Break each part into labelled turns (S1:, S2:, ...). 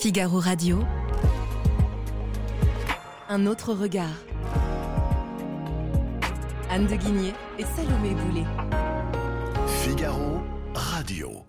S1: Figaro Radio. Un autre regard. Anne de Guigné et Salomé Boulet.
S2: Figaro Radio.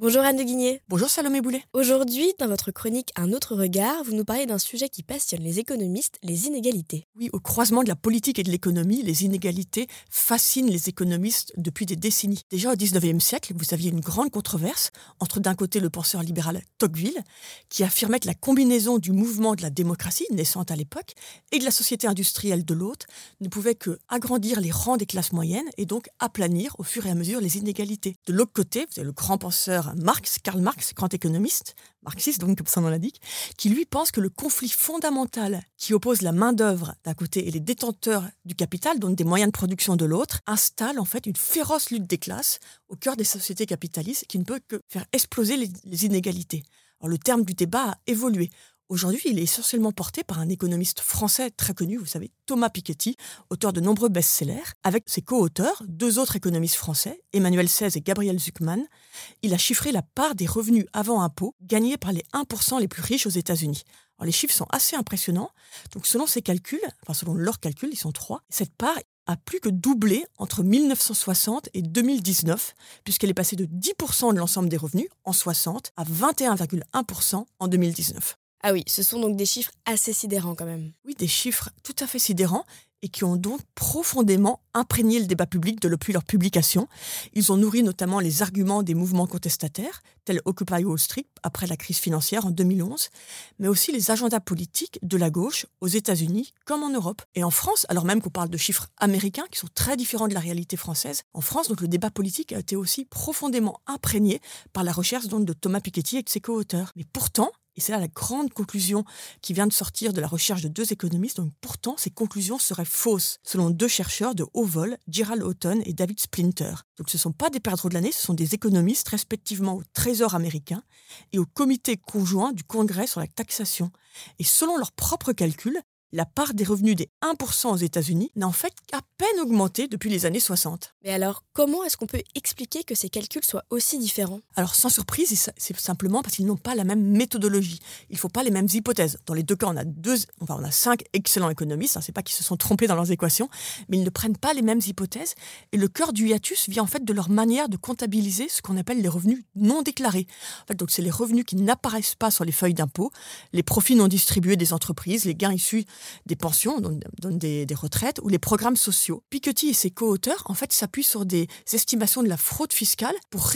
S3: Bonjour Anne de Guigné.
S4: Bonjour Salomé Boulet.
S3: Aujourd'hui, dans votre chronique Un autre regard, vous nous parlez d'un sujet qui passionne les économistes, les inégalités.
S4: Oui, au croisement de la politique et de l'économie, les inégalités fascinent les économistes depuis des décennies. Déjà au 19e siècle, vous aviez une grande controverse entre d'un côté le penseur libéral Tocqueville, qui affirmait que la combinaison du mouvement de la démocratie, naissante à l'époque, et de la société industrielle de l'autre, ne pouvait que agrandir les rangs des classes moyennes et donc aplanir au fur et à mesure les inégalités. De l'autre côté, vous avez le grand penseur Marx, Karl Marx, grand économiste, marxiste donc comme son nom l'indique, qui lui pense que le conflit fondamental qui oppose la main-d'œuvre d'un côté et les détenteurs du capital, donc des moyens de production de l'autre, installe en fait une féroce lutte des classes au cœur des sociétés capitalistes qui ne peut que faire exploser les, inégalités. Le terme du débat a évolué. Aujourd'hui, il est essentiellement porté par un économiste français très connu, vous savez, Thomas Piketty, auteur de nombreux best-sellers, avec ses co-auteurs, deux autres économistes français, Emmanuel Seize et Gabriel Zuckman. Il a chiffré la part des revenus avant impôt gagnés par les 1% les plus riches aux États-Unis. Les chiffres sont assez impressionnants. Donc, selon ses calculs, enfin selon leurs calculs, ils sont trois, cette part a plus que doublé entre 1960 et 2019, puisqu'elle est passée de 10% de l'ensemble des revenus en 60 à 21,1% en 2019.
S3: Ah oui, ce sont donc des chiffres assez sidérants quand même.
S4: Oui, des chiffres tout à fait sidérants et qui ont donc profondément imprégné le débat public depuis leur publication. Ils ont nourri notamment les arguments des mouvements contestataires, tels Occupy Wall Street après la crise financière en 2011, mais aussi les agendas politiques de la gauche aux États-Unis comme en Europe. Et en France, alors même qu'on parle de chiffres américains qui sont très différents de la réalité française, en France, donc le débat politique a été aussi profondément imprégné par la recherche de Thomas Piketty et de ses co-auteurs. Mais pourtant, et c'est là la grande conclusion qui vient de sortir de la recherche de deux économistes. Donc pourtant, ces conclusions seraient fausses, selon deux chercheurs de haut vol, Gerald Houghton et David Splinter. Donc ce ne sont pas des perdreaux de l'année, ce sont des économistes respectivement au Trésor américain et au Comité conjoint du Congrès sur la taxation. Et selon leurs propres calculs, la part des revenus des 1% aux États-Unis n'a en fait qu'à peine augmenté depuis les années 60.
S3: Mais alors, comment est-ce qu'on peut expliquer que ces calculs soient aussi différents?
S4: Alors, sans surprise, c'est simplement parce qu'ils n'ont pas la même méthodologie. Il ne faut pas les mêmes hypothèses. Dans les deux cas, on a, deux, enfin, on a cinq excellents économistes. Hein, c'est pas qu'ils se sont trompés dans leurs équations, mais ils ne prennent pas les mêmes hypothèses. Et le cœur du hiatus vient en fait de leur manière de comptabiliser ce qu'on appelle les revenus non déclarés. En fait, donc, c'est les revenus qui n'apparaissent pas sur les feuilles d'impôt, les profits non distribués des entreprises, les gains issus des pensions, donc, des, des, retraites, ou les programmes sociaux. Piketty et ses co-auteurs, en fait, s'appuient sur des estimations de la fraude fiscale pour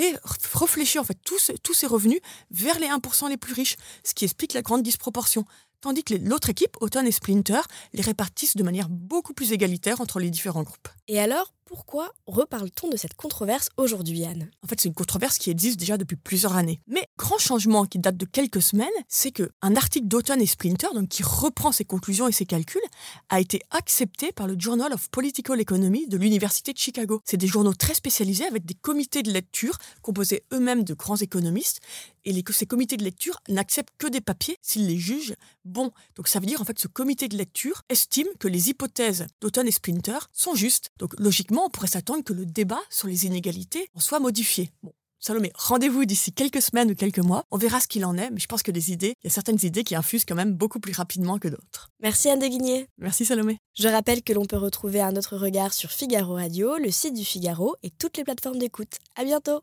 S4: réfléchir, en fait, tous, tous ces revenus vers les 1% les plus riches, ce qui explique la grande disproportion. Tandis que l'autre équipe, Autumn et Splinter, les répartissent de manière beaucoup plus égalitaire entre les différents groupes.
S3: Et alors, pourquoi reparle-t-on de cette controverse aujourd'hui, Anne?
S4: En fait, c'est une controverse qui existe déjà depuis plusieurs années. Mais grand changement qui date de quelques semaines, c'est que un article d'Automne et Splinter, qui reprend ses conclusions et ses calculs, a été accepté par le Journal of Political Economy de l'Université de Chicago. C'est des journaux très spécialisés avec des comités de lecture composés eux-mêmes de grands économistes. Et ces comités de lecture n'acceptent que des papiers s'ils les jugent bons. Donc ça veut dire en fait ce comité de lecture estime que les hypothèses d'Automne et Splinter sont justes. Donc logiquement, on pourrait s'attendre que le débat sur les inégalités en soit modifié. Bon, Salomé, rendez-vous d'ici quelques semaines ou quelques mois. On verra ce qu'il en est, mais je pense que des idées, il y a certaines idées qui infusent quand même beaucoup plus rapidement que d'autres.
S3: Merci Anne de Guigné.
S4: Merci Salomé.
S3: Je rappelle que l'on peut retrouver un autre regard sur Figaro Radio, le site du Figaro et toutes les plateformes d'écoute. À bientôt.